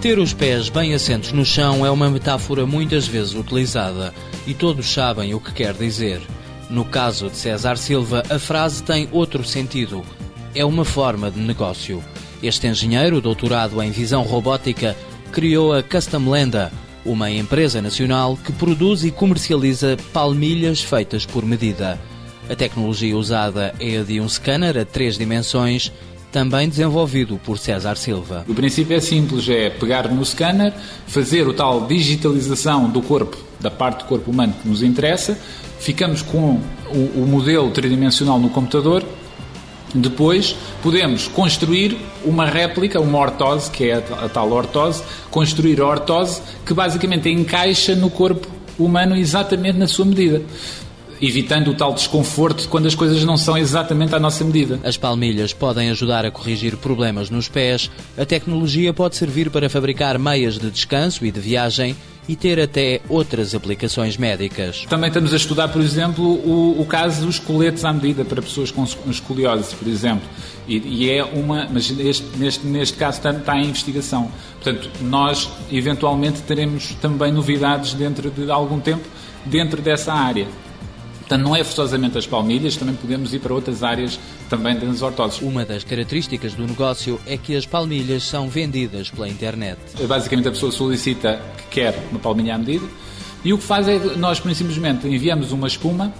Ter os pés bem assentos no chão é uma metáfora muitas vezes utilizada e todos sabem o que quer dizer. No caso de César Silva, a frase tem outro sentido. É uma forma de negócio. Este engenheiro, doutorado em visão robótica, criou a Custom Lenda, uma empresa nacional que produz e comercializa palmilhas feitas por medida. A tecnologia usada é a de um scanner a três dimensões também desenvolvido por César Silva. O princípio é simples, é pegar no scanner, fazer o tal digitalização do corpo, da parte do corpo humano que nos interessa, ficamos com o, o modelo tridimensional no computador, depois podemos construir uma réplica, uma ortose, que é a, a tal ortose, construir a ortose que basicamente encaixa no corpo humano exatamente na sua medida evitando o tal desconforto quando as coisas não são exatamente à nossa medida. As palmilhas podem ajudar a corrigir problemas nos pés. A tecnologia pode servir para fabricar meias de descanso e de viagem e ter até outras aplicações médicas. Também estamos a estudar, por exemplo, o, o caso dos coletes à medida para pessoas com escoliose, por exemplo. E, e é uma, mas este, neste, neste caso está, está em investigação. Portanto, nós eventualmente teremos também novidades dentro de algum tempo dentro dessa área. Portanto, não é forçosamente as palmilhas, também podemos ir para outras áreas também das ortoses. Uma das características do negócio é que as palmilhas são vendidas pela internet. Basicamente, a pessoa solicita que quer uma palmilha à medida e o que faz é que nós simplesmente enviamos uma espuma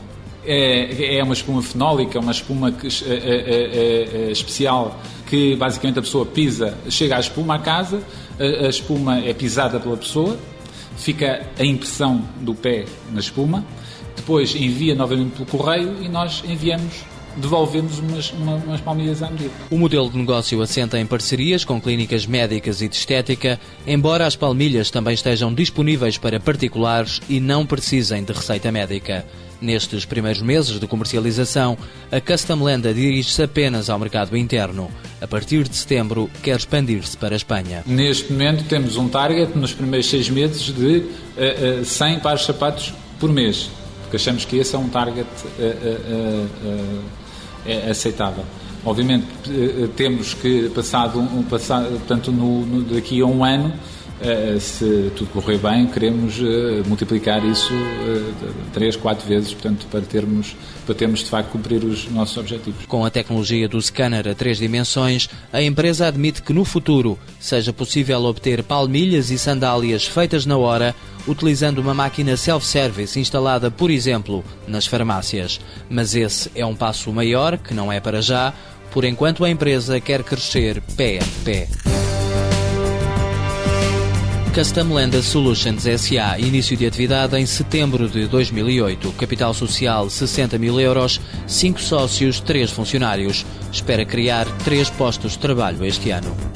é, é uma espuma fenólica, uma espuma que, é, é, é, especial que basicamente a pessoa pisa, chega à espuma à casa, a, a espuma é pisada pela pessoa, fica a impressão do pé na espuma depois envia novamente pelo correio e nós enviamos devolvemos umas, uma, umas palmilhas à medida. O modelo de negócio assenta em parcerias com clínicas médicas e de estética, embora as palmilhas também estejam disponíveis para particulares e não precisem de receita médica. Nestes primeiros meses de comercialização, a Custom Lenda dirige-se apenas ao mercado interno. A partir de setembro, quer expandir-se para a Espanha. Neste momento, temos um target nos primeiros seis meses de uh, uh, 100 pares de sapatos por mês porque achamos que esse é um target uh, uh, aceitável. Obviamente temos que passado um passado, portanto no, no, daqui a um ano se tudo correr bem, queremos multiplicar isso três, quatro vezes, portanto, para termos, para termos de facto cumprir os nossos objetivos. Com a tecnologia do scanner a três dimensões, a empresa admite que no futuro seja possível obter palmilhas e sandálias feitas na hora, utilizando uma máquina self-service instalada, por exemplo, nas farmácias. Mas esse é um passo maior, que não é para já. Por enquanto, a empresa quer crescer pé a pé. Custom Lenda Solutions SA, início de atividade em setembro de 2008. Capital social 60 mil euros, 5 sócios, 3 funcionários. Espera criar 3 postos de trabalho este ano.